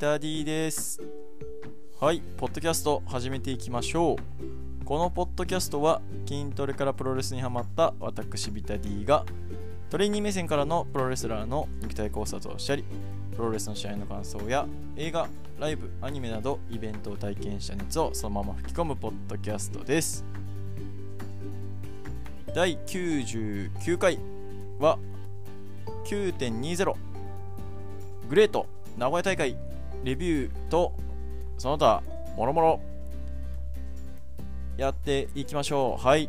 タ D です。はいポッドキャスト始めていきましょう。このポッドキャストは筋トレからプロレスにハマった私ビタ D がトレーニー目線からのプロレスラーの肉体考察をしたりプロレスの試合の感想や映画、ライブ、アニメなどイベントを体験した熱をそのまま吹き込むポッドキャストです。第99回は9.20グレート名古屋大会レビューとその他もろもろやっていきましょう。はい。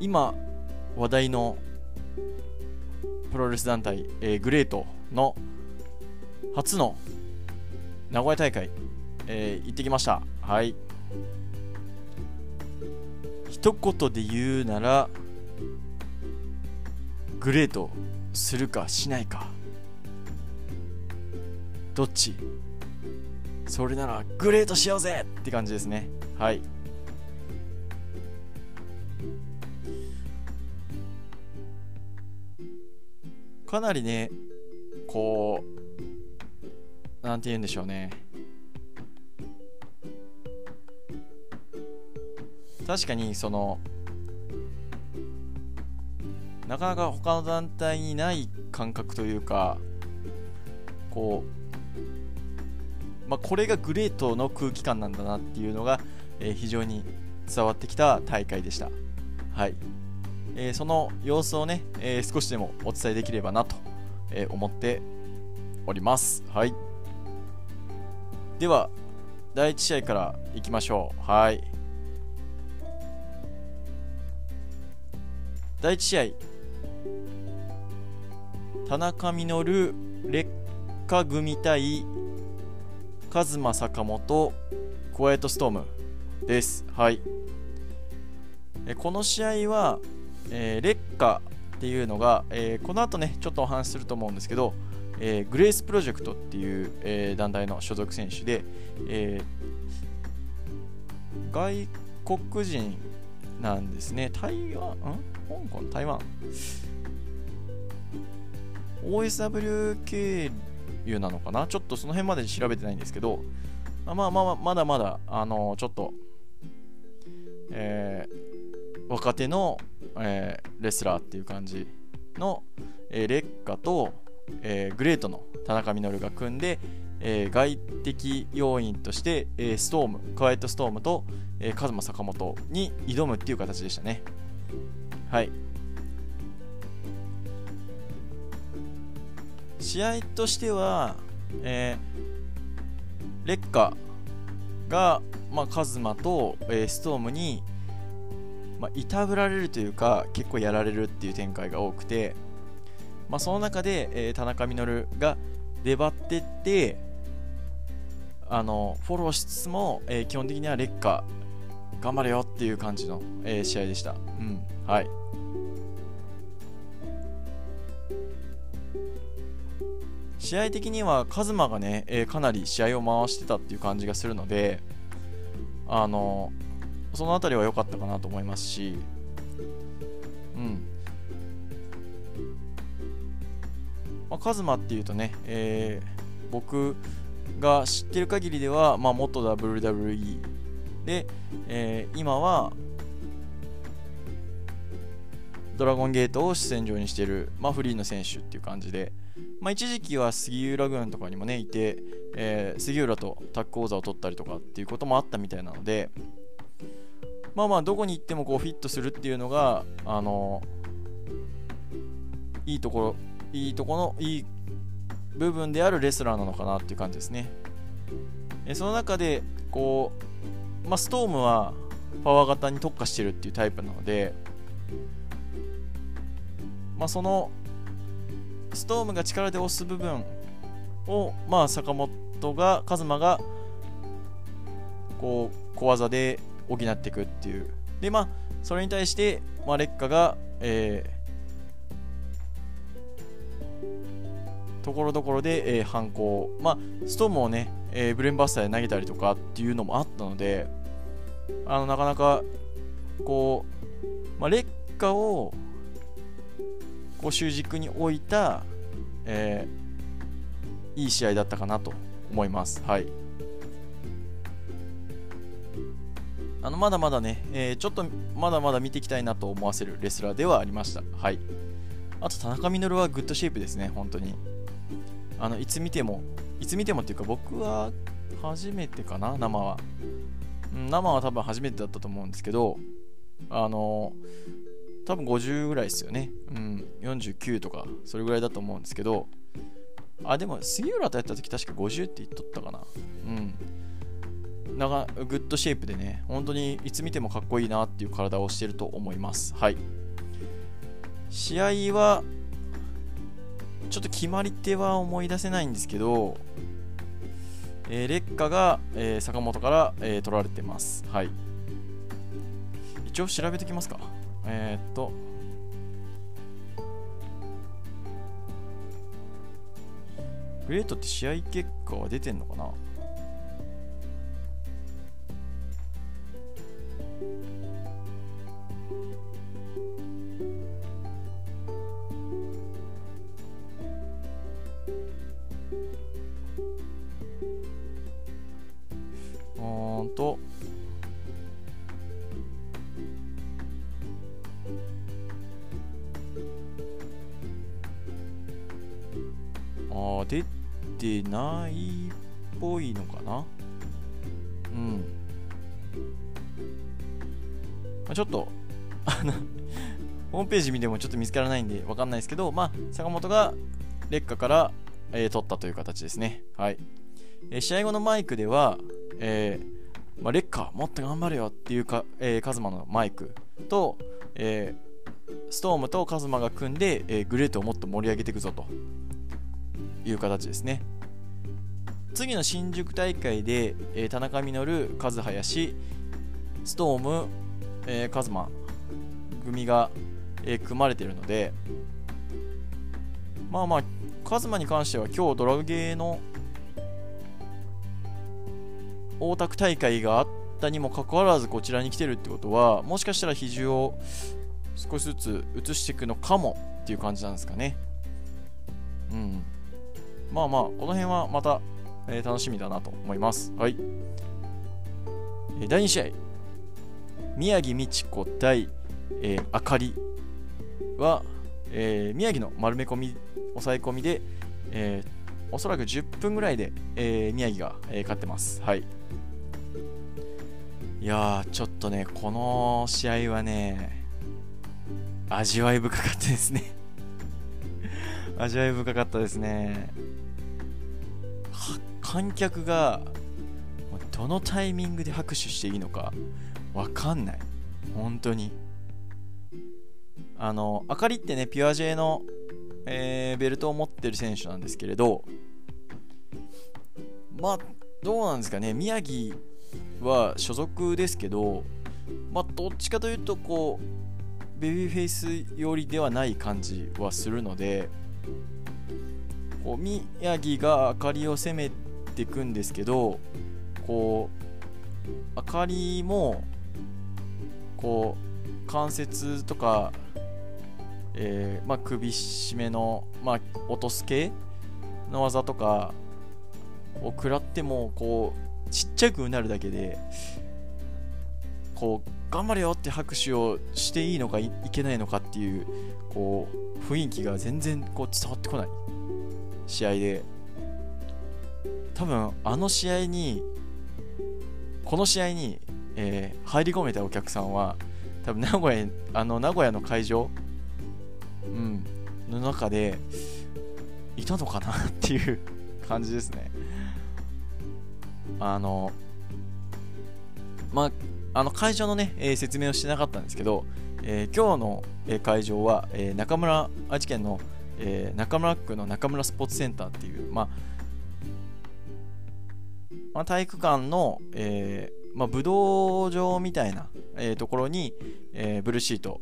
今話題のプロレス団体、えー、グレートの初の名古屋大会、えー、行ってきました。はい。一言で言うならグレートするかしないか。どっち？それならグレートしようぜって感じですね。はい。かなりねこうなんて言うんでしょうね。確かにそのなかなか他の団体にない感覚というかこう、まあ、これがグレートの空気感なんだなっていうのが、えー、非常に伝わってきた大会でした。はいえー、その様子をね、えー、少しでもお伝えできればなと、え思っております。はい。では、第1試合からいきましょう。はい。第1試合、田中稔劣化組対カズマ坂本クワイトストームです。はい。この試合は、えー、劣化っていうのが、えー、この後ねちょっとお話しすると思うんですけど、えー、グレースプロジェクトっていう、え、団体の所属選手で、え、外国人なんですね。台湾？ん？香港？台湾？OSW 経由なのかな？ちょっとその辺まで調べてないんですけど、まあまあまあ、まだまだ、あのちょっと、えー、若手の、えー、レスラーっていう感じの、えー、劣化と、えー、グレートの田中稔が組んで、えー、外的要員として、えー、ストーム、クワイエットストームと、えー、カズマ坂本に挑むっていう形でしたね。はい。試合としては、えー、レッカが、まあ、カズマと、えー、ストームに、まあ、いたぶられるというか結構やられるっていう展開が多くて、まあ、その中で、えー、田中稔が粘ってってあのフォローしつつも、えー、基本的には劣化頑張れよっていう感じの、えー、試合でした。うん、はい試合的にはカズマがね、えー、かなり試合を回してたっていう感じがするので、あのその辺りは良かったかなと思いますし、うん。まあ、カズマっていうとね、えー、僕が知ってる限りでは、まあ、元 WWE で、えー、今はドラゴンゲートを主戦場にしている、まあ、フリーの選手っていう感じで、まあ、一時期は杉浦軍とかにもねいて、えー、杉浦とタッグ講座を取ったりとかっていうこともあったみたいなのでまあまあどこに行ってもこうフィットするっていうのがあのいいところいいところのいい部分であるレスラーなのかなっていう感じですね、えその中でこう、まあ、ストームはパワー型に特化してるっていうタイプなのでまあ、そのストームが力で押す部分を、まあ、坂本が、カズマが、こう、小技で補っていくっていう。で、まあ、それに対して、まあ、劣化が、えー、ところどころで、えー、反抗。まあ、ストームをね、えー、ブレンバスターで投げたりとかっていうのもあったので、あの、なかなか、こう、まあ、劣化をこう主軸に置いた、えー、いい試合だったかなと思います。はい。あのまだまだね、えー、ちょっとまだまだ見ていきたいなと思わせるレスラーではありました。はい。あと田中稔は good shape ですね、本当に。あのいつ見ても、いつ見てもっていうか僕は初めてかな、生は。生は多分初めてだったと思うんですけど、あの多分50ぐらいですよね。うん、49とか、それぐらいだと思うんですけど、あ、でも杉浦とやった時確か50って言っとったかな。うん。超 good shape でね、本当にいつ見てもかっこいいなっていう体をしてると思います。はい。試合は、ちょっと決まり手は思い出せないんですけど、えー、劣化が、えー、坂本から、えー、取られてます。はい。一応調べてきますか。えー、っと、グレートって試合結果は出てんのかな？ームページ見てもちょっと見つからないんでわかんないですけど、まあ、坂本が劣化から、えー、取ったという形ですね。はい。えー、試合後のマイクでは、えー、まあ、レッカもっと頑張れよっていうか、えー、カズマのマイクと、えー、ストームとカズマが組んで、えー、グレートをもっと盛り上げていくぞという形ですね。次の新宿大会で、えー、田中稔、和林、ストーム、えー、カズマ組が、えー、組まれているので、まあまあ、カズマに関しては今日ドラゲーの大田区大会があったにもかかわらずこちらに来てるってことはもしかしたら比重を少しずつ移していくのかもっていう感じなんですかね。うん。まあまあこの辺はまた、えー、楽しみだなと思います。はい、えー、第2試合。宮城美智子対、えー、あかり。は、えー、宮城の丸め込み抑え込みで、えー、おそらく10分ぐらいで、えー、宮城が、えー、勝ってます。はい。いやー、ちょっとね、この試合はね、味わい深かったですね 味わい深かったですね。観客がどのタイミングで拍手していいのかわかんない。本当に。あの、あかりってね、ピュア J の、えー、ベルトを持ってる選手なんですけれど、まあ、どうなんですかね、宮城は所属ですけど、まあ、どっちかというとこうベビーフェイス寄りではない感じはするのでこう宮城が明かりを攻めていくんですけどこう明かりもこう関節とか、えーまあ、首絞めの、まあ、落とす系の技とかを食らってもこうちっちゃくなるだけでこう頑張れよって拍手をしていいのかいけないのかっていうこう雰囲気が全然こう伝わってこない。試合で。多分あの試合にこの試合に、えー、入り込めたお客さんは多分名古屋あの名古屋の会場、うん、の中でいたのかなっていう感じですね。あの、まあ、あの会場のね、えー、説明をしてなかったんですけど、えー、今日の、えー、会場は、え中村、愛知県の、え中村区の中村スポーツセンターっていう、まあ、まあ、体育館の、えまあ、武道場みたいな、えところに、えブルーシート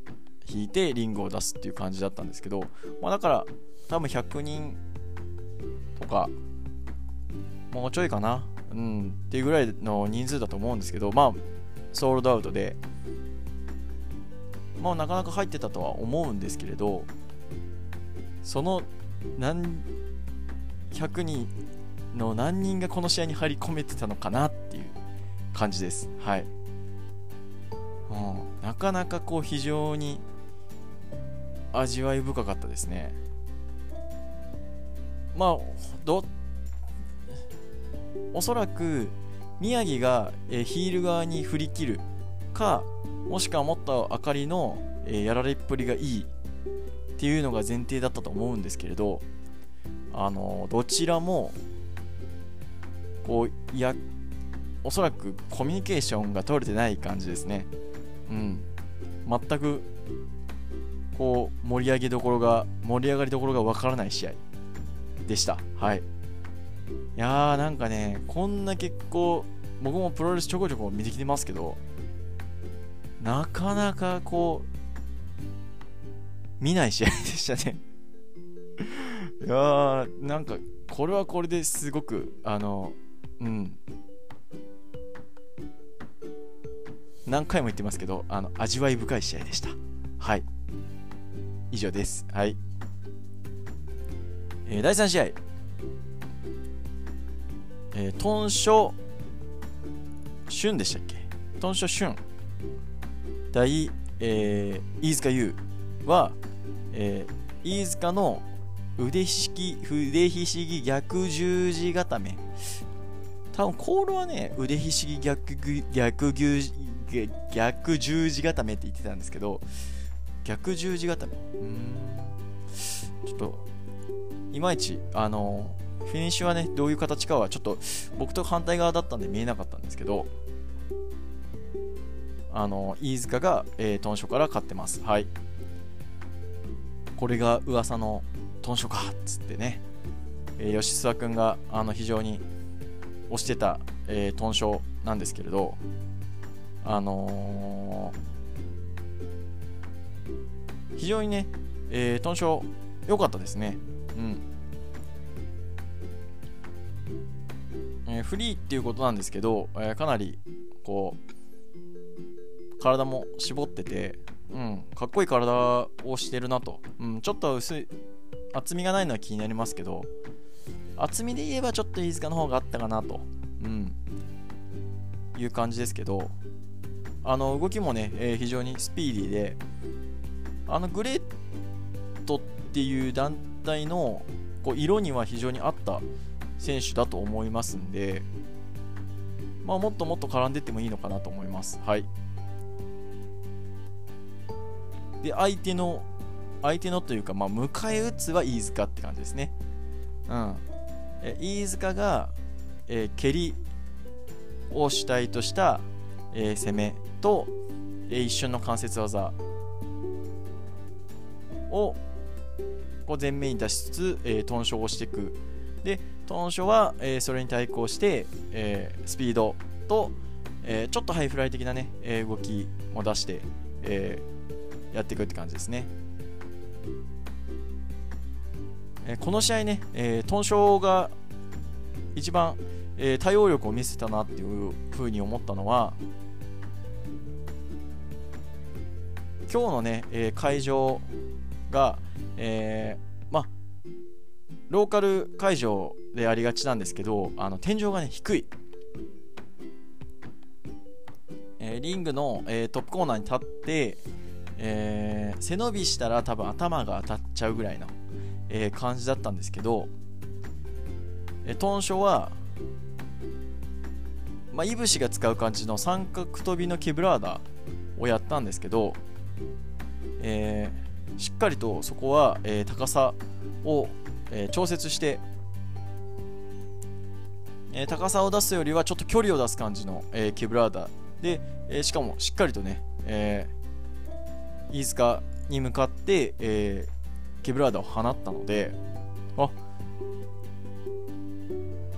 引いてリングを出すっていう感じだったんですけど、まあ、だから多分100人とかもうちょいかなうん、っていうぐらいの人数だと思うんですけど、まあ、ソールドアウトで、まあ、なかなか入ってたとは思うんですけれど、その何100人の何人がこの試合に入り込めてたのかなっていう感じです。はい。うん、なかなかこう非常に味わい深かったですね。まあ、どおそらく宮城が、え、ヒール側に振り切るかもしくはもっと明かりの、え、やられっぷりがいいっていうのが前提だったと思うんですけれどあのどちらもこうやおそらくコミュニケーションが取れてない感じですねうん全くこう盛り上げどころが盛り上がりどころがわからない試合でした。はい。いやーなんかねこんな結構僕もプロレスちょこちょこ見てきてますけどなかなかこう見ない試合でしたね。いやーなんかこれはこれですごくあのうん。何回も言ってますけどあの味わい深い試合でした。はい。以上です。はい。えー、第3試合、えー、トンショ・シュンでしたっけ？トンショ・シュン。対、えー、飯塚優は、えー、飯塚の腕ひしぎ、腕ひしぎ逆十字固め。多分コールはね、腕ひしぎ逆逆逆十字固めって言ってたんですけど、逆十字固め。うん。ちょっと、いまいち、あの、フィニッシュはね、どういう形かはちょっと僕と反対側だったんで見えなかったんですけど、あの飯塚が、えー、トンショから勝ってます。はい。これが噂のトンショかっつってね、えー、吉沢君があの非常に推してた、えー、トンショなんですけれど、あのー、非常にね、えー、トンショ良かったですね。うん。えー、フリーっていうことなんですけど、えー、かなりこう体も絞ってて、うん、かっこいい体をしてるなと、うん、ちょっと薄い厚みがないのは気になりますけど厚みで言えばちょっと飯塚の方があったかなと、うん、いう感じですけどあの動きもね、えー、非常にスピーディーであのグレートっていう団体のこう色には非常に合った選手だと思いますんで、まあ、もっともっと絡んでってもいいのかなと思います。はい。で、相手の、相手のというか、まあ、迎え撃つは飯塚って感じですね。うん。え飯塚が、えー、蹴りを主体とした、えー、攻めと、えー、一瞬の関節技をこう前面に出しつつ、えー、トンショをしていく。で、トンショは、えー、それに対抗して、えー、スピードと、えー、ちょっとハイフライ的なね、えー、動きも出して、えー、やっていくって感じですね。えこの試合ね、えー、トンショが一番、えー、対応力を見せたなっていうふうに思ったのは、今日のね、えー、会場が、えー、まあ、ローカル会場でありがちなんですけど、あの天井がね、低い。えー、リングの、えー、トップコーナーに立って、えー、背伸びしたら多分頭が当たっちゃうぐらいの、えー、感じだったんですけど、えー、トンショは、まあ、いぶしが使う感じの三角跳びのケブラーダをやったんですけど、えー、しっかりとそこは、えー、高さを、えー、調節して、えー、高さを出すよりはちょっと距離を出す感じの、え、ケブラーダで、え、しかもしっかりとね、え、飯塚に向かって、え、ケブラーダを放ったのであ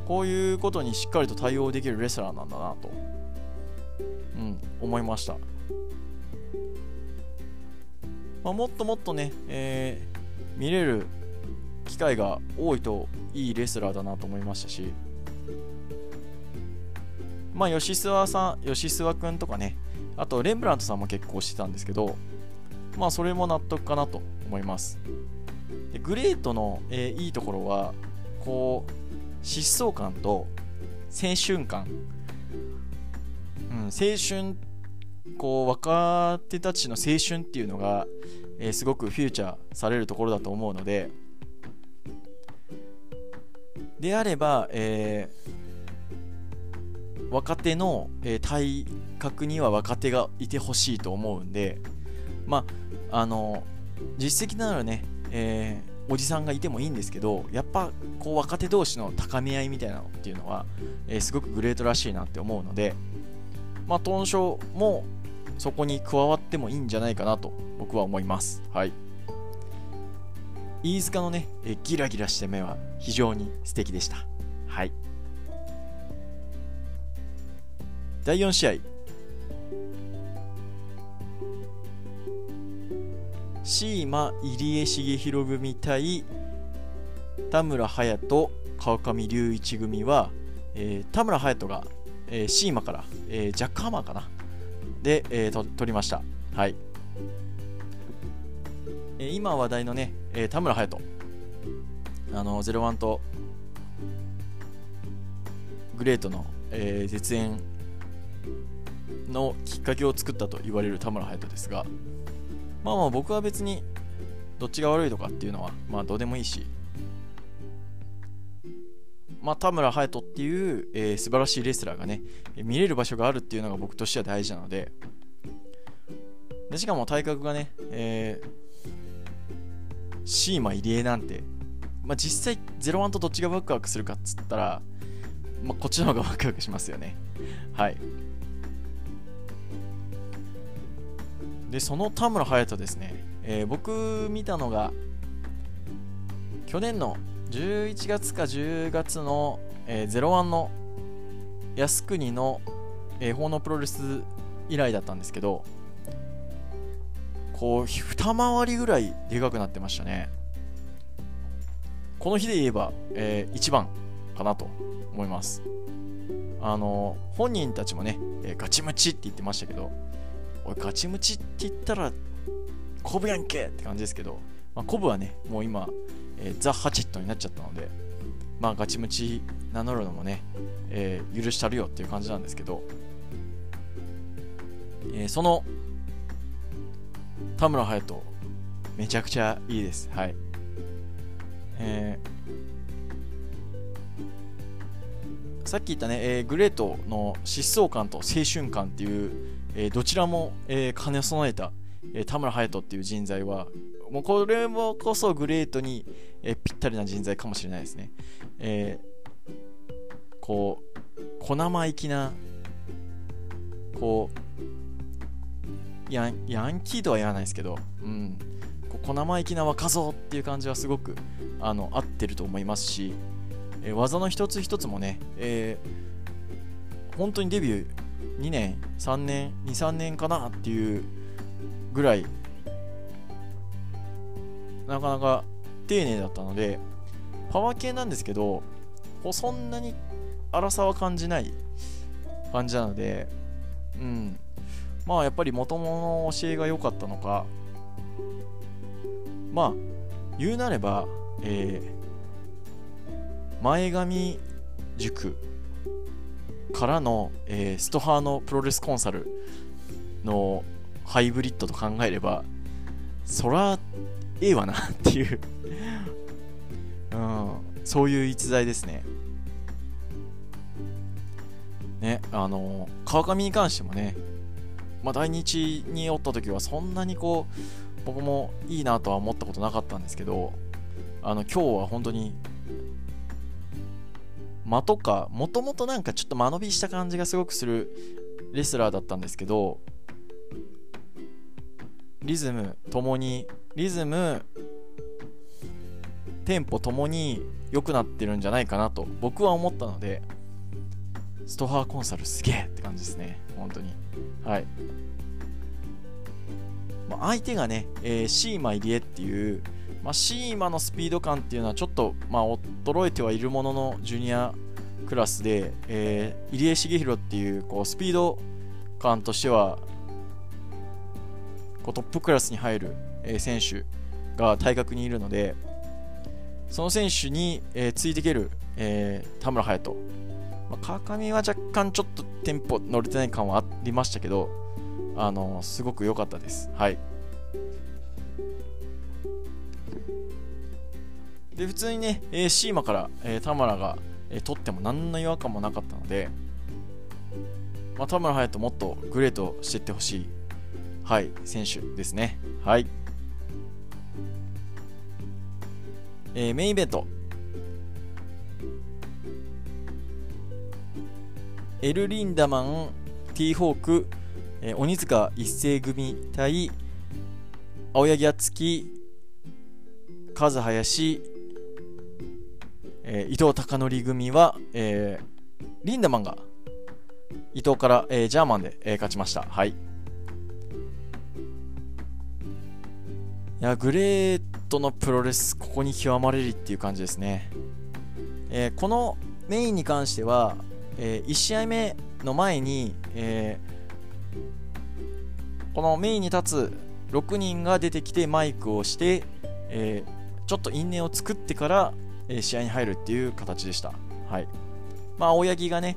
こういうことにしっかりと対応できるレスラーなんだなと、うん、思いました、まあ、もっともっとね、えー、見れる機会が多いといいレスラーだなと思いましたしまあ吉諏訪さん吉諏訪くんとかねあとレンブラントさんも結構してたんですけどまあそれも納得かなと思います。でグレートの、えーいいところはこう疾走感と青春感、うん、青春こう若手たちの青春っていうのが、えーすごくフューチャーされるところだと思うのでであれば、えー若手の、えー体格には若手がいてほしいと思うんでまああの実績のあるね、えーおじさんがいてもいいんですけどやっぱこう若手同士の高め合いみたいなのっていうのは、えーすごくグレートらしいなって思うのでまあトンショーもそこに加わってもいいんじゃないかなと僕は思います。はい。飯塚のね、えギラギラした目は非常に素敵でした。はい。第4試合。シーマ入江重弘組対田村隼人川上隆一組は、えー田村隼人が、えーシーマから、えージャックハマーかな。で、えーと取りました。はい、えー今話題のね、えー田村隼人。あの01とグレートの、えー絶縁のきっかけを作ったと言われる田村隼人ですがまあまあ僕は別にどっちが悪いとかっていうのはまあどうでもいいしまあ田村隼人っていう、えー素晴らしいレスラーがね見れる場所があるっていうのが僕としては大事なので。でしかも体格がね、えーシーマ入江なんてまあ実際01とどっちがワクワクするかっつったらまあこっちの方がワクワクしますよね。はい。でその田村隼人ですね、えー僕見たのが去年の11月か10月の、えー、01の靖国の、えー、法のプロレス以来だったんですけどこう二回りぐらいでかくなってましたね。この日で言えば、え1番かなと思います。あの本人たちもね、えーガチムチって言ってましたけどおいガチムチって言ったらコブやんけって感じですけど、まあ、コブはねもう今、えーザ・ハチェットになっちゃったのでまあガチムチ名乗るのもね、えー許したるよっていう感じなんですけど、えーその田村隼人めちゃくちゃいいです。はい。えーさっき言ったね、えーグレートの疾走感と青春感っていう、えーどちらも、えー兼ね備えた、えー田村隼人っていう人材はもうこれもこそグレートに、えぴったりな人材かもしれないですね、えーこう小生意気なこうヤンヤンキーとは言わないですけど、うん、こう小生意気な若造っていう感じはすごくあの合ってると思いますし、えー技の一つ一つもね、えー本当にデビュー2年3年23年かなっていうぐらいなかなか丁寧だったのでパワー系なんですけどそんなに荒さは感じない感じなのでうん。まあやっぱり元々の教えが良かったのかまあ言うなれば、えー前髪塾からの、えーストハーのプロレスコンサルのハイブリッドと考えればそらええわなっていう、うん、そういう逸材ですね。ねあの川上に関してもねまあ大日におった時はそんなにこう僕もいいなとは思ったことなかったんですけどあの今日は本当に間とかもともとなんかちょっと間延びした感じがすごくするレスラーだったんですけどリズムともにリズムテンポともに良くなってるんじゃないかなと僕は思ったのでストハーコンサルすげえって感じですね。本当に。はい、まあ、相手がね、えーシーマ入江っていう、まあ、シーマのスピード感っていうのはちょっと、まあ、衰えてはいるもののジュニアクラスで、えー入江重弘っていうこうスピード感としてはこうトップクラスに入る、え選手が体格にいるのでその選手に、えー、ついていける、えー、田村隼人、まあ、川上は若干ちょっとテンポ乗れてない感はありましたけどあのすごく良かったですはいで普通にね、えー、シーマから、えー、田村が、えー、取っても何の違和感もなかったので、まあ、田村隼人もっとグレートしていってほしい、はい、選手ですね。はい。えー、メインイベント。エル・リンダマン、ティーホーク、えー、鬼塚一世組対青柳敦樹、和林、えー、伊藤貴則組は、えー、リンダマンが伊藤から、えー、ジャーマンで、えー、勝ちました。はい。いや、グレートのプロレス、ここに極まれるっていう感じですね。えー、このメインに関しては、えー、1試合目の前に、えー、このメインに立つ6人が出てきてマイクをして、え、ちょっと因縁を作ってから、え試合に入るっていう形でした。はい。まあ、青柳がね、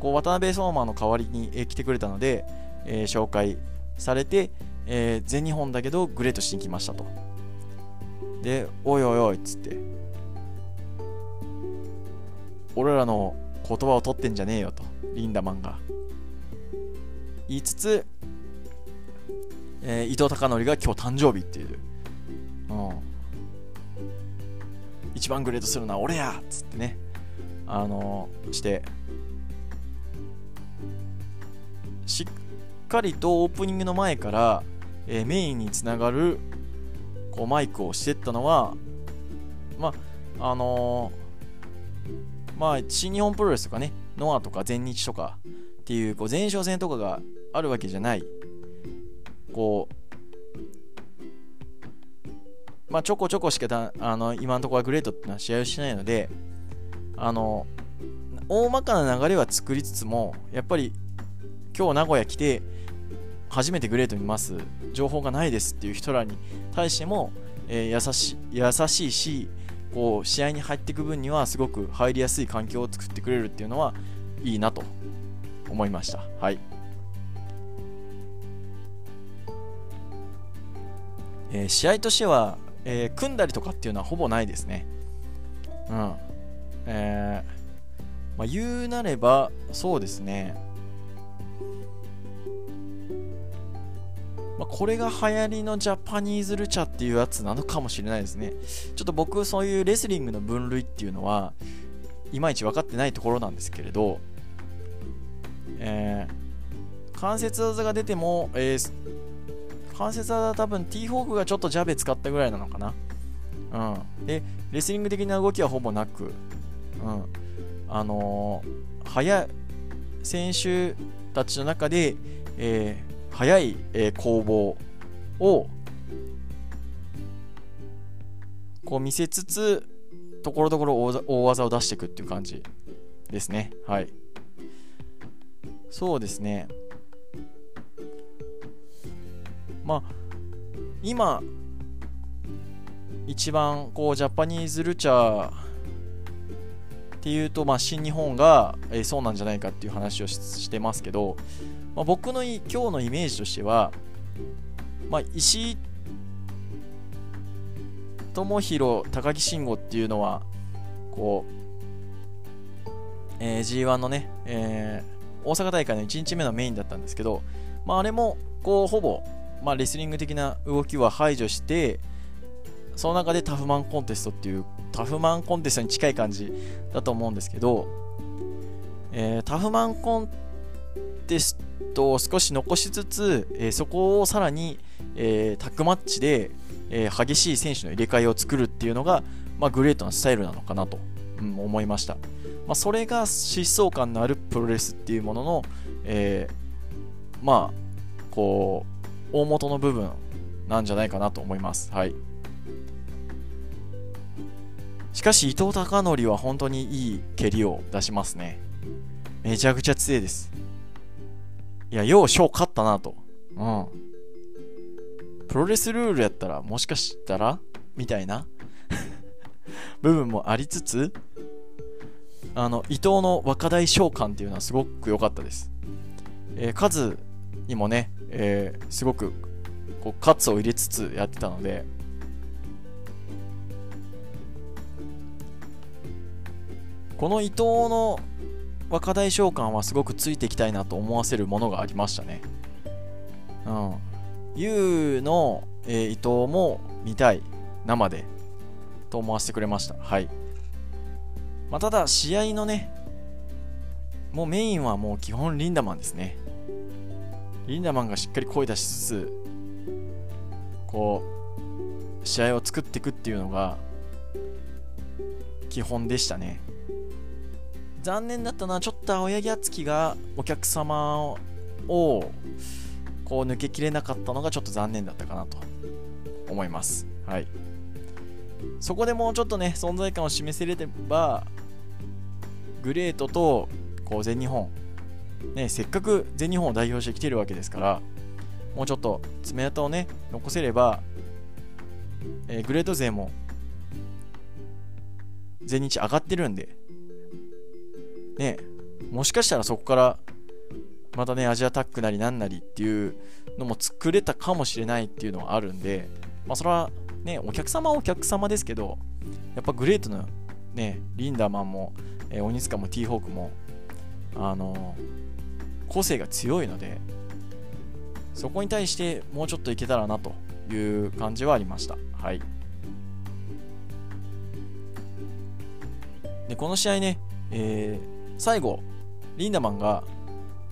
こう渡辺相馬の代わりに、え来てくれたので、え紹介されて、え、全日本だけどグレートしに来ましたと。で、おいおいおいっつって、俺らの言葉を取ってんじゃねえよと、リンダマンが。言いつつ、えー、伊藤孝則が今日誕生日っていう。うん。一番グレードするのは俺やっつってね。あのー、して、しっかりとオープニングの前から、えー、メインにつながるこうマイクをしてったのは、まあ、あのー、まあ、新日本プロレスとかね、ノアとか全日とかっていう、こう前哨戦とかがあるわけじゃない、こう、まあ、ちょこちょこしかたあの今のところはグレートってのは試合をしないので、あの、大まかな流れは作りつつも、やっぱり今日名古屋来て初めてグレート見ます。情報がないですっていう人らに対しても、えー、優し優しいしこう試合に入っていく分にはすごく入りやすい環境を作ってくれるっていうのはいいなと思いました。はい。えー、試合としては、えー、組んだりとかっていうのはほぼないですね。うん。えー、まあ、言うなればそうですね。まあ、これが流行りのジャパニーズルチャっていうやつなのかもしれないですね。ちょっと僕、そういうレスリングの分類っていうのは、いまいち分かってないところなんですけれど、えー、関節技が出ても、えー、関節技は多分 T フォークがちょっとジャベ使ったぐらいなのかな。うん。で、レスリング的な動きはほぼなく、うん。あのー、速い選手たちの中で、えー、速い、えー、攻防をこう見せつつところどころ大技を出していくっていう感じですね。はい。そうですね。まあ今一番こうジャパニーズルチャーっていうと、まあ、新日本が、えー、そうなんじゃないかっていう話をしてますけど、まあ、僕の今日のイメージとしては、まあ、石井智弘、高木慎吾っていうのは、こう、えー、G1 のね、えー、大阪大会の1日目のメインだったんですけど、まあ、あれも、こう、ほぼ、まあ、レスリング的な動きは排除して、その中でタフマンコンテストっていう、タフマンコンテストに近い感じだと思うんですけど、えー、タフマンコンテストを少し残しつつ、えー、そこをさらに、えー、タッグマッチで、えー、激しい選手の入れ替えを作るっていうのが、まあ、グレートなスタイルなのかなと、うん、思いました、まあ、それが疾走感のあるプロレスっていうものの、えまあこう大元の部分なんじゃないかなと思います。はい。しかし伊藤孝則は本当にいい蹴りを出しますね。めちゃくちゃ強いです。いや、よう賞勝ったなと。うん。プロレスルールやったらもしかしたらみたいな 部分もありつつあの伊藤の若大召喚っていうのはすごく良かったです、えー、数にもね、えー、すごくこうカツを入れつつやってたのでこの伊藤の若大召喚はすごくついていきたいなと思わせるものがありましたね。うん。U の、えー、伊藤も見たい。生で。と思わせてくれました。はい。まあ、ただ、試合のね、もうメインはもう基本リンダマンですね。リンダマンがしっかり声出しつつ、こう、試合を作っていくっていうのが、基本でしたね。残念だったのはちょっと青柳敦樹がお客様をこう抜けきれなかったのがちょっと残念だったかなと思います。はい。そこでもうちょっとね存在感を示せればグレートとこう全日本。ねせっかく全日本を代表してきてるわけですからもうちょっと爪痕をね残せれば、えー、グレート勢も全日上がってるんでね、もしかしたらそこからまたね、アジアタックなりなんなりっていうのも作れたかもしれないっていうのはあるんで、まあ、それはね、お客様はお客様ですけど、やっぱグレートのね、リンダーマンも、えー、鬼塚もティーホークも、あのー、個性が強いので、そこに対してもうちょっといけたらなという感じはありました。はい。で、この試合ね、えー、最後、リンダマンが、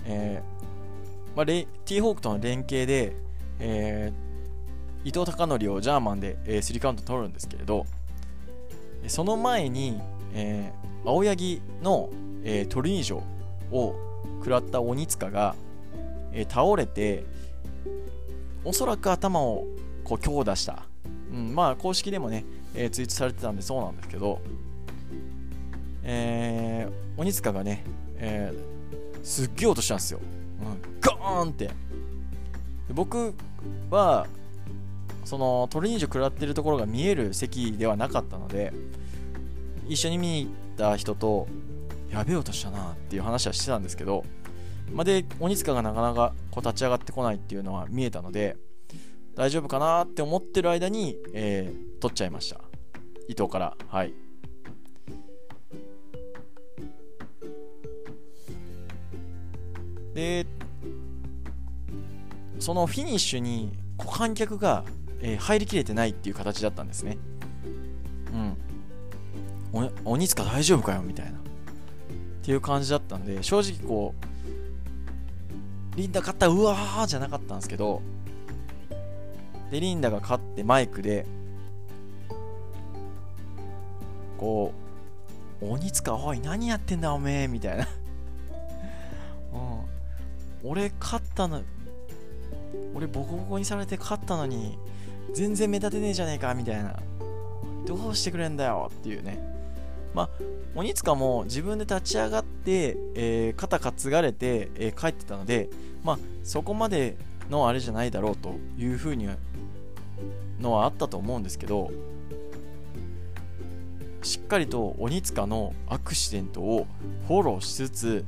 えーまあ、レティーホークとの連携で、えー、伊藤孝則をジャーマンで、えー、3カウント取るんですけれど、その前に、えー、青柳の、えー、トリニージョを食らった鬼塚が、えー、倒れて、おそらく頭をこう強打した。うん、まあ公式でもね、えー、ツイートされてたんでそうなんですけど、えー、鬼塚がね、えー、すっげえ音したんですよ。うん、ガーンって。で僕は、そのトリニージョ食らってるところが見える席ではなかったので、一緒に見に行った人と、やべえ音したなっていう話はしてたんですけど、まあ、で、鬼塚がなかなかこう立ち上がってこないっていうのは見えたので、大丈夫かなって思ってる間に、えー、取っちゃいました。伊藤から。はい。でそのフィニッシュに観客が、えー、入りきれてないっていう形だったんですね。うん。鬼塚大丈夫かよみたいな。っていう感じだったんで正直こうリンダ勝ったうわーじゃなかったんですけどでリンダが勝ってマイクでこう鬼塚おい何やってんだおめえみたいな。俺勝ったの俺ボコボコにされて勝ったのに全然目立てねえじゃねえかみたいな。どうしてくれんだよっていうね。まあ鬼塚も自分で立ち上がって、えー、肩担がれて、えー、帰ってたのでまあそこまでのあれじゃないだろうというふうにのはあったと思うんですけどしっかりと鬼塚のアクシデントをフォローしつつ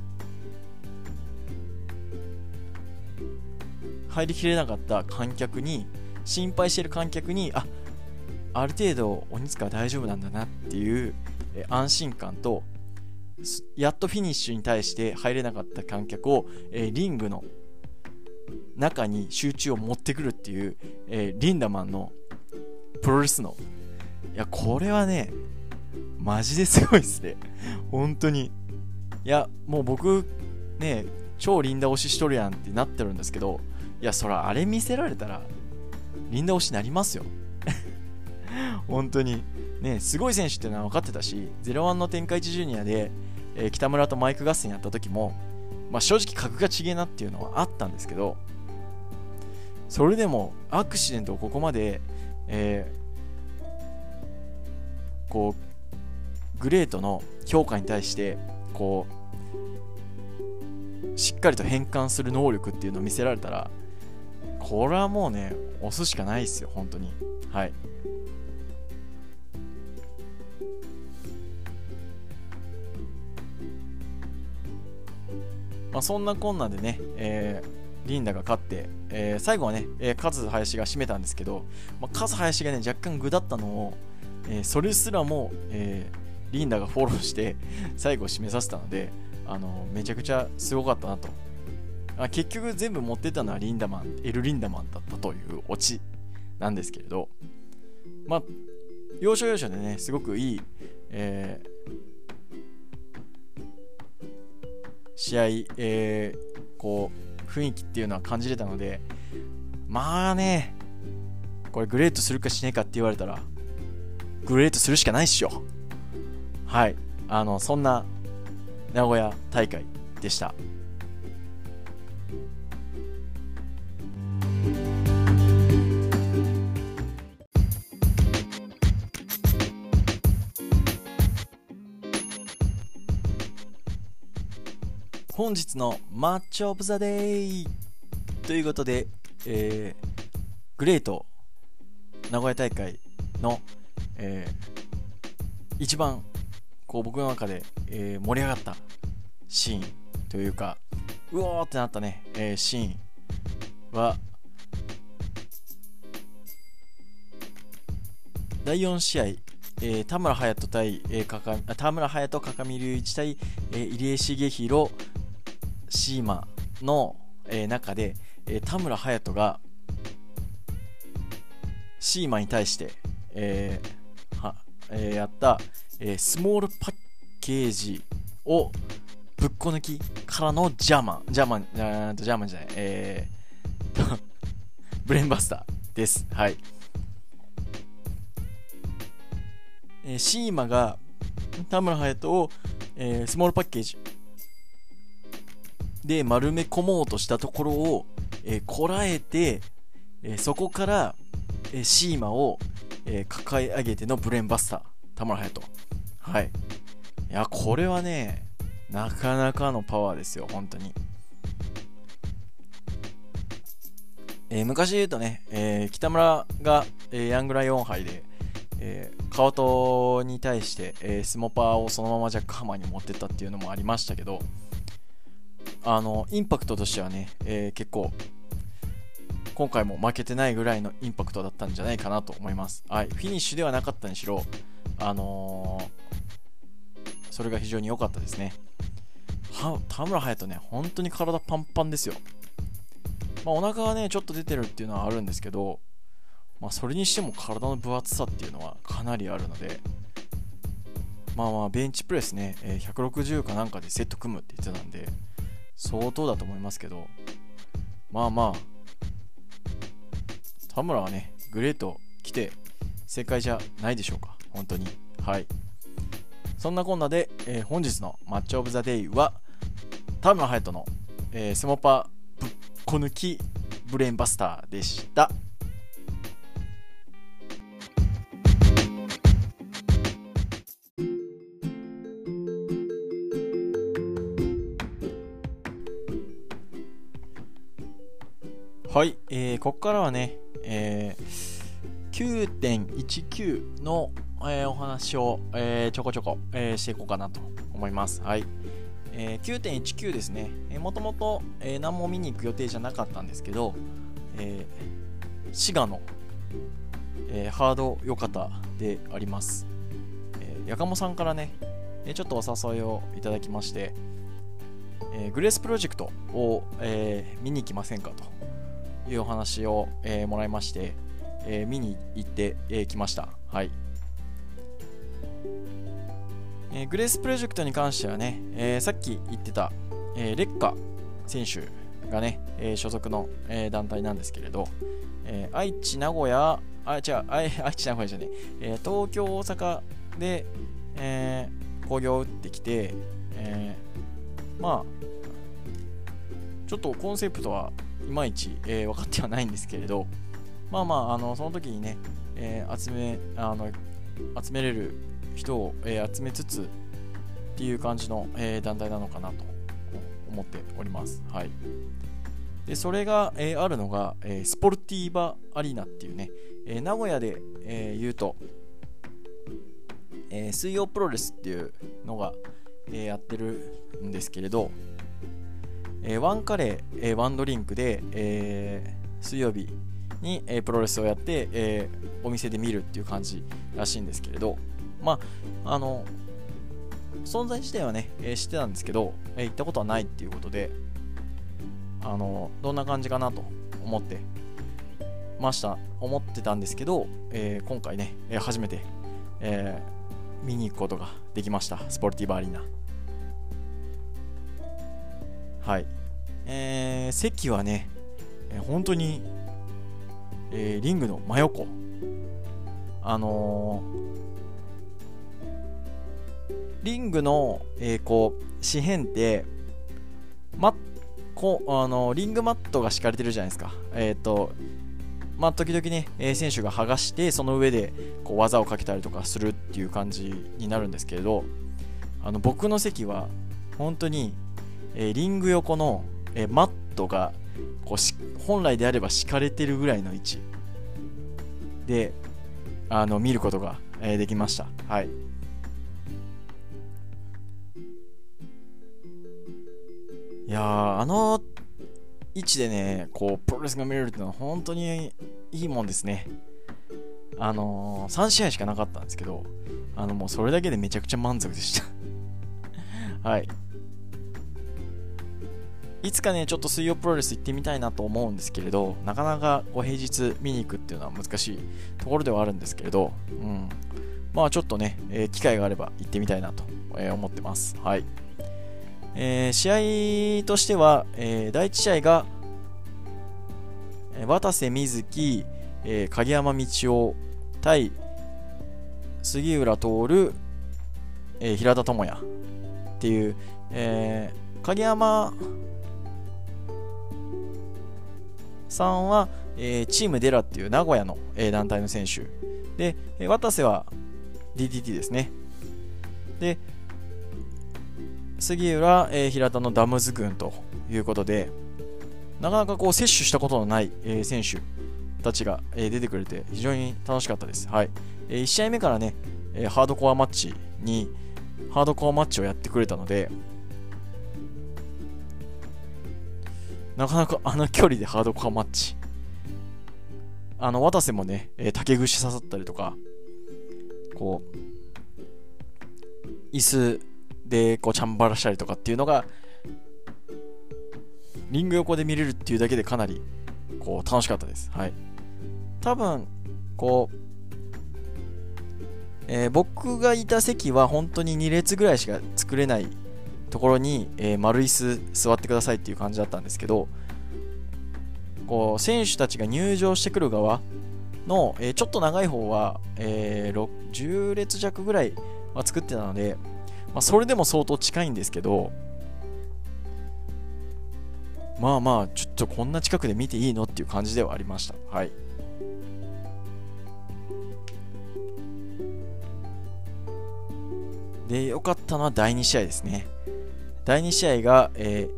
入りきれなかった観客に心配してる観客にあある程度鬼塚大丈夫なんだなっていう安心感とやっとフィニッシュに対して入れなかった観客を、えリングの中に集中を持ってくるっていう、えリンダマンのプロレスのいやこれはねマジですごいっすね。本当に。いやもう僕ね超リンダ推ししとるやんってなってるんですけどいやそらあれ見せられたらリンダ推しになりますよ。本当に。ねすごい選手っていうのは分かってたし01の天下一ジュニアで、えー、北村とマイク合戦やった時も、まあ、正直格が違えなっていうのはあったんですけどそれでもアクシデントをここまで、えー、こうグレートの評価に対してこうしっかりと変換する能力っていうのを見せられたらこれはもうね、押すしかないですよ、本当に。はい。まあ、そんなこんなでね、えー、リンダが勝って、えー、最後はね、えー、カズ林が締めたんですけど、まあ、カズ林がね、若干具だったのを、えー、それすらも、えー、リンダがフォローして最後締めさせたので、あのめちゃくちゃすごかったなと。あ結局全部持ってたのはリンダマン、エル・リンダマンだったというオチなんですけれど、まあ、要所要所でね、すごくいい、えー、試合、えー、こう、雰囲気っていうのは感じれたので、まあね、これグレートするかしねえかって言われたら、グレートするしかないっしょ。はい。あの、そんな名古屋大会でした。本日のマッチオブザデイということで、えー、グレート名古屋大会の、えー、一番こう僕の中で、えー、盛り上がったシーンというかうおーってなったね、えー、シーンは第4試合、えー、田村隼人対、えー、かか田村隼人、各務隆一対、えー、入江茂弘、シーマの、えー、中で、えー、田村隼人がシーマに対して、えーはえー、やった、えー、スモールパッケージをぶっこ抜きからのジャーマン、ジャーマン、ジャーマンじゃない、えー、ブレンバスターです。はい。えー、シーマが田村隼人を、えー、スモールパッケージで丸め込もうとしたところを、えー、こらえて、えー、そこから、えー、シーマを、えー、抱え上げてのブレーンバスター田村隼人。はい。いやこれはねなかなかのパワーですよ本当に。えー、昔で言うとね、えー、北村が、えー、ヤングライ4杯で、えー、川戸に対して、えー、スモパーをそのままジャックハマーに持ってったっていうのもありましたけど、あのインパクトとしてはね、えー、結構今回も負けてないぐらいのインパクトだったんじゃないかなと思います。はい、フィニッシュではなかったにしろ、あのー、それが非常に良かったですね。は田村隼人ね、本当に体パンパンですよ。まあ、お腹がね、ちょっと出てるっていうのはあるんですけど、まあ、それにしても体の分厚さっていうのはかなりあるので、まあまあ、ベンチプレスね、え、160かなんかでセット組むって言ってたんで、相当だと思いますけど、まあまあ、田村はね、グレート来て正解じゃないでしょうか、本当に。はい。そんなこんなで、えー、本日のマッチオブザデイは、田村隼人の、えー、スモパぶっこ抜きブレーンバスターでした。はい、えー、ここからはね、えー、9.19の、えー、お話を、えー、ちょこちょこ、えー、していこうかなと思います。はい。えー、9.19ですね。えー、もともと、えー、何も見に行く予定じゃなかったんですけど、えー、滋賀の、えー、ハードよかたであります。えー、やかもさんからね、えちょっとお誘いをいただきまして、えー、グレースプロジェクトを、えー、見に行きませんかというお話を、えー、もらいまして、えー、見に行ってき、えー、ました。はい。えー、グレースプロジェクトに関してはね、えー、さっき言ってた、えー、レッカ選手がね、えー、所属の、えー、団体なんですけれど、えー、愛知、名古屋、あ、違う、愛愛知、名古屋じゃねえ、え、東京、大阪で、えー、工業を打ってきて、えー、まあ、ちょっとコンセプトはいまいち、えー、分かってはないんですけれど、まあまあ、あのその時にね、えー、集めあの集めれる人を、えー、集めつつっていう感じの、え、団体なのかなと思っております。はい。でそれが、え、あるのが、え、スポルティーバアリーナっていうね、え、名古屋で、え言うと、え水曜プロレスっていうのが、えやってるんですけれど、えワンカレー、えワンドリンクで、え水曜日に、えプロレスをやって、えお店で見るっていう感じらしいんですけれどまああの存在自体はね、え、知ってたんですけど、え、行ったことはないっていうことで、あのどんな感じかなと思ってました、思ってたんですけど、え、今回ね、え初めて、え見に行くことができました、スポルティバアリーナ。はい。えー、席はね、え本当に、えリングの真横。あのリングの、えー、こう紙片ってマこあのリングマットが敷かれてるじゃないですか。えっ、ー、とまあ、時々ね、え選手が剥がしてその上でこう技をかけたりとかするっていう感じになるんですけれどあの僕の席は本当に、えー、リング横の、えー、マットがこう本来であれば敷かれてるぐらいの位置であの見ることが、えー、できました。はいいやあの位置でね、こう、プロレスが見れるっていうのは本当にいいもんですね。あのー、3試合しかなかったんですけど、あの、もうそれだけでめちゃくちゃ満足でした はい。いつかね、ちょっと水曜プロレス行ってみたいなと思うんですけれど、なかなかこう平日見に行くっていうのは難しいところではあるんですけれど、うん。まあちょっとね、えー、機会があれば行ってみたいなとえ思ってます。はい。えー、試合としては、え、第1試合が、え渡瀬瑞希、えー、影山道夫対杉浦徹、え、平田智也っていう、えー、影山さんは、えー、チームデラっていう名古屋の、えー、団体の選手。で、えー、渡瀬は DDT ですね。で、杉浦、えー、平田のダムズ軍ということで、なかなかこう接種したことのない、えー、選手たちが、えー、出てくれて非常に楽しかったです。はい。えー、1試合目からね、え、ハードコアマッチにハードコアマッチをやってくれたので、なかなかあの距離でハードコアマッチ。あの、渡瀬もね、えー、竹串刺さったりとか、こう、椅子でこうチャンバラしたりとかっていうのがリング横で見れるっていうだけでかなりこう楽しかったです。はい。多分こう、えー、僕がいた席は本当に2列ぐらいしか作れないところに、えー、丸椅子座ってくださいっていう感じだったんですけどこう選手たちが入場してくる側の、えー、ちょっと長い方は、えー、10列弱ぐらいは作ってたのでまあ、それでも相当近いんですけど、まあまあ、ちょっとこんな近くで見ていいのっていう感じではありました。はい。で、良かったのは第2試合ですね。第2試合が、え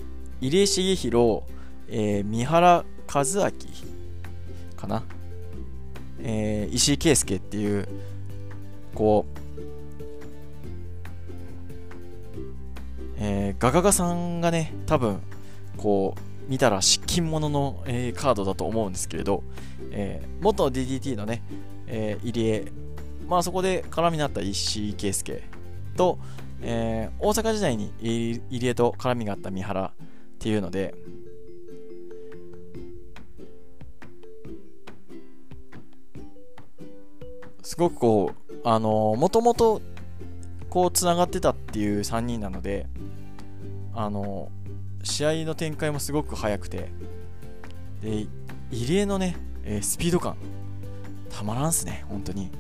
ー、入江茂弘、えー、三原和明かな、えー、石井圭介っていう、こう、えー、ガガガさんがね、多分、こう、見たら失禁者の、えー、カードだと思うんですけれど、えー、元 DDT のね、えー、入江、まあそこで絡みになった石井圭介。と、えー、大阪時代に入江と絡みがあった三原っていうので、すごくこう、あの、もともとこうつながってたっていう3人なのであの試合の展開もすごく速くてで入江のね、えー、スピード感たまらんすね本当に。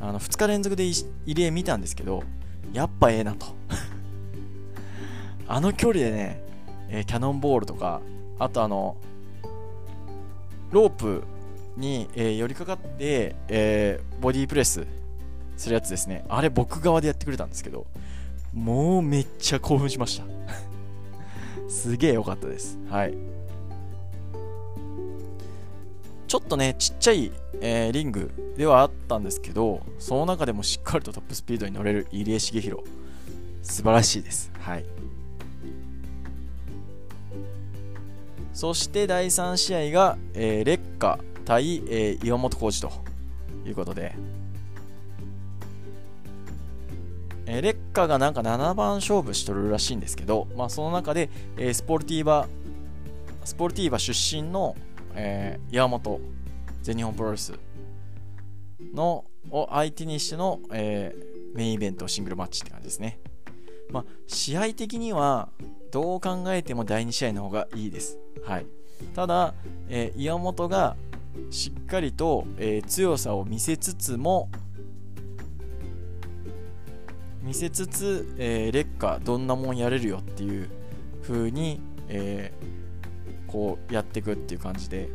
あの2日連続で入江見たんですけどやっぱええなと あの距離でね、えー、キャノンボールとかあとあのロープに、えー、寄りかかって、えー、ボディープレスするやつですね。あれ僕側でやってくれたんですけど、もうめっちゃ興奮しました すげえ良かったです。はい。ちょっとね、ちっちゃい、えー、リングではあったんですけど、その中でもしっかりとトップスピードに乗れる入江茂弘、素晴らしいです。はい。そして第3試合が、えー、劣化対、えー、岩本浩二ということで、えー、劣化がなんか7番勝負しとるらしいんですけど、まあ、その中で、えー、スポルティーバスポルティーバ出身の、えー、岩本全日本プロレスのを相手にしての、えー、メインイベントシングルマッチって感じですね。まあ、試合的にはどう考えても第2試合の方がいいです。はい、ただ、えー、岩本がしっかりと、えー、強さを見せつつも見せつつ、えー、劣化どんなもんやれるよっていう風に、えー、こうやっていくっていう感じで、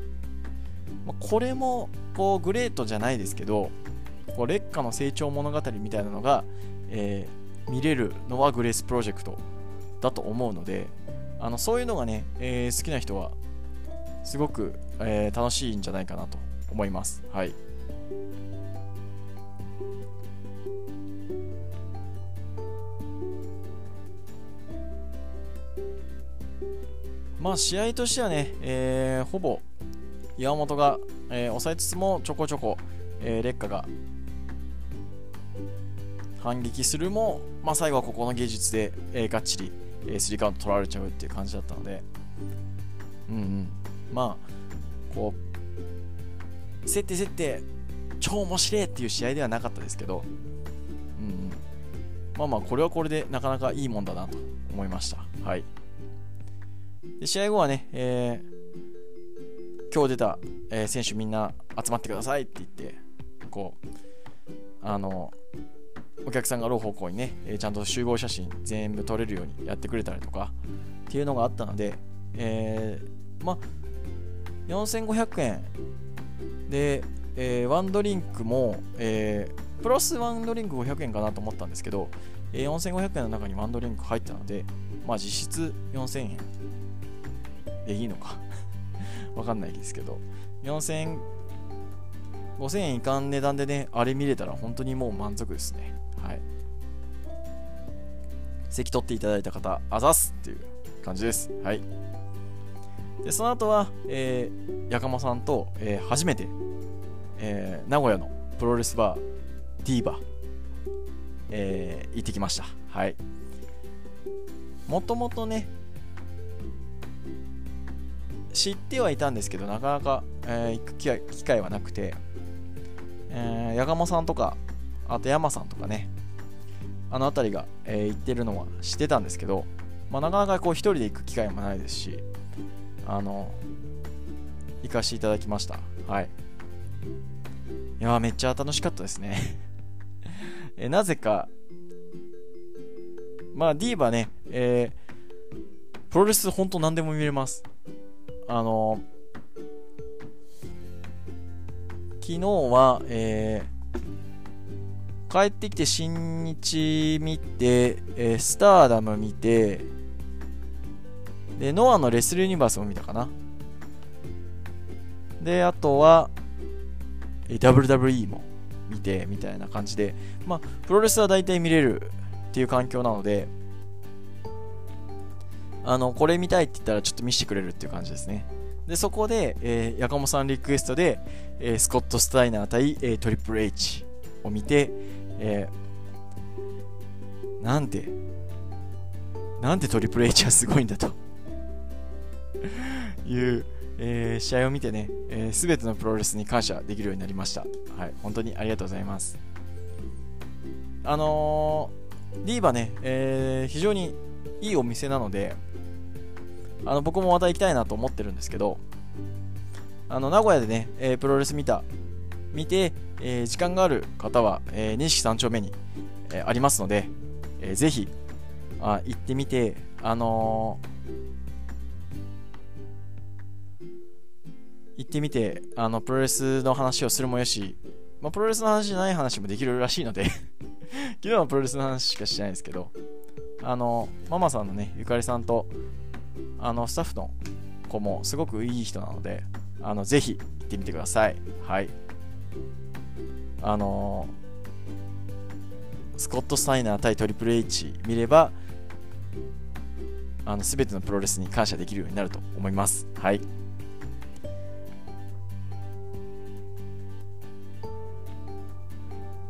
まあ、これもこうグレートじゃないですけどこう劣化の成長物語みたいなのが、えー、見れるのはグレースプロジェクトだと思うのであのそういうのがね、えー、好きな人はすごく、えー、楽しいんじゃないかなと思います。はい。まあ試合としてはね、えー、ほぼ岩本が、えー、抑えつつもちょこちょこ、えー、劣化が反撃するも、まあ、最後はここの技術で、えー、がっちり、えー、スリーカウント取られちゃうっていう感じだったので、うんうん、まあこう競って競って超面白いっていう試合ではなかったですけど、うんうん、まあまあこれはこれでなかなかいいもんだなと思いました。はい。で試合後はね、えー、今日出た、えー、選手みんな集まってくださいって言ってこうあのお客さんがある方向にね、え、ちゃんと集合写真全部撮れるようにやってくれたりとかっていうのがあったので、えー、ま4500円。で、えー、ワンドリンクも、えー、プラスワンドリンク500円かなと思ったんですけど、えー、4500円の中にワンドリンク入ったので、まあ実質4000円。でいいのか わかんないですけど、4000 5000円いかん値段でね、あれ見れたら本当にもう満足ですね。はい。席取っていただいた方、あざすっていう感じです。はい。で、その後は、えー、やかまさんと、えー、初めて、えー、名古屋のプロレスバー、ディーバ、えー、行ってきました。はい。もともとね、知ってはいたんですけど、なかなか、えー、行く機会はなくて、えー、八鴨さんとか、あと山さんとかね、あの辺りが、えー、行ってるのは知ってたんですけど、まあ、なかなかこう一人で行く機会もないですし、あの、行かせていただきました。はい。いやめっちゃ楽しかったですね えなぜか、まあ、ディーバね、えー、プロレス本当何でも見れます。あの昨日は、えー、帰ってきて新日見て、えー、スターダム見て、で、ノアのレスルユニバースも見たかな。で、あとは、WWE も見て、みたいな感じで、まあ、プロレスは大体見れるっていう環境なので、あの、これ見たいって言ったらちょっと見せてくれるっていう感じですね。で、そこで、えー、ヤカモさんリクエストで、えー、スコット・スタイナー対、えー、トリプル H を見て、えー、なんで、なんでトリプル H はすごいんだと いう、えー、試合を見てね、す、えー、べ、てのプロレスに感謝できるようになりました。はい、本当にありがとうございます。あのー、ディーバね、えー、非常にいいお店なので、あの僕もまた行きたいなと思ってるんですけど、あの名古屋でね、えー、プロレス見た、見て、えー、時間がある方は、えー、錦3丁目に、えー、ありますので、えー、ぜひあ行ってみて、あの、行ってみて、あのプロレスの話をするもよし、まあ、プロレスの話じゃない話もできるらしいので 昨日はプロレスの話しかしてないですけど、あの、ママさんのね、ゆかりさんと、あのスタッフの子もすごくいい人なのであのぜひ行ってみてください。はい。あのスコット・スタイナー対トリプル H 見ればあの全てのプロレスに感謝できるようになると思います。はい。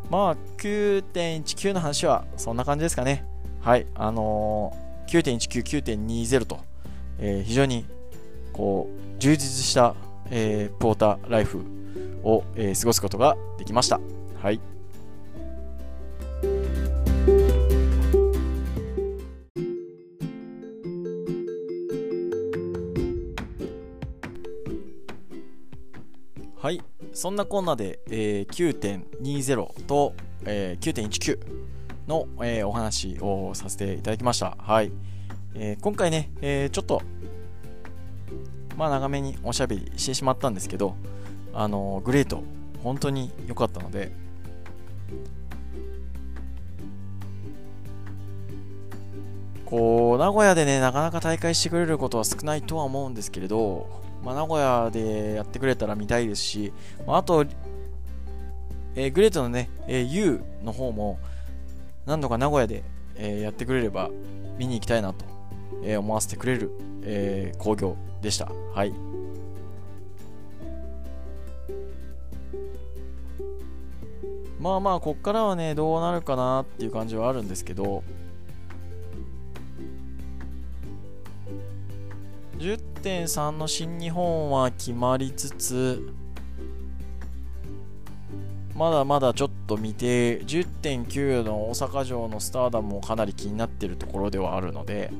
まあ9.19の話はそんな感じですかね。はい。あのー、9.19、9.20と、えー、非常にこう充実した、えー、ポーターライフを、えー、過ごすことができましたはいはいそんなこんなで、えー、9.20と、えー、9.19の、えー、お話をさせていただきました。はい。えー、今回ね、えー、ちょっと、まあ長めにおしゃべりしてしまったんですけど、あのグレート、本当に良かったので、こう、名古屋でね、なかなか大会してくれることは少ないとは思うんですけれど、まあ、名古屋でやってくれたら見たいですし、まあ、あと、えー、グレートのね、えー、U の方も何度か名古屋で、えー、やってくれれば見に行きたいなと、えー、思わせてくれる、えー、工業でした。はい。まあまあ、こっからはね、どうなるかなっていう感じはあるんですけど、10.3の新日本は決まりつつ、まだまだちょっと見て、10.9の大阪城のスターダムもかなり気になってるところではあるので、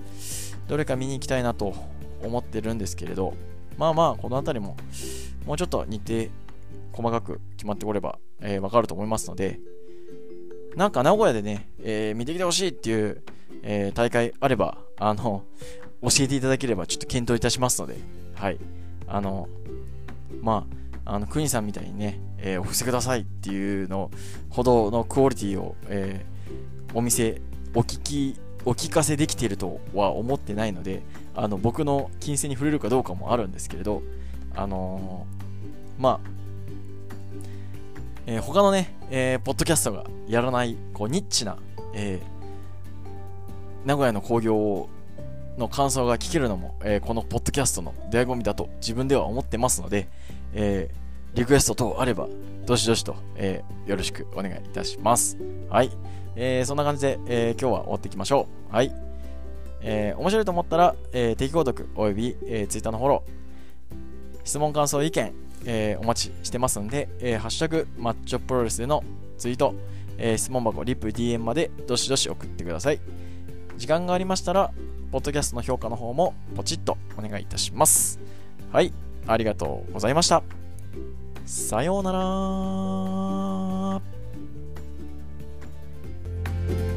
どれか見に行きたいなと思ってるんですけれど、まあまあ、この辺りも、もうちょっと日程、細かく決まってこれば、えー、わかると思いますので、なんか名古屋でね、えー、見てきてほしいっていう、えー、大会あれば、あの、教えていただければちょっと検討いたしますので、はい。あの、まあ、あの、クニさんみたいにね、えー、お布施くださいっていうのほどのクオリティを、えー、お店、お聞き、お聞かせできているとは思ってないので、あの、僕の金銭に触れるかどうかもあるんですけれど、あのー、まあ、えー、他のね、えー、ポッドキャストがやらない、こう、ニッチな、えー、名古屋の興行の感想が聞けるのも、え、このポッドキャストの出会い込みだと自分では思ってますので、え、リクエスト等あれば、どしどしと、え、よろしくお願いいたします。はい。えー、そんな感じで、えー、今日は終わっていきましょう。はい。えー、面白いと思ったら、えー、定期購読および、えー、Twitter のフォロー、質問、感想、意見、えー、お待ちしてますんで、えー、ハッシュタグマッチョプロレスでのツイート、えー、質問箱、リップ、DM までどしどし送ってください。時間がありましたら、ポッドキャストの評価の方もポチッとお願いいたします。はい、ありがとうございました。さようなら Bye.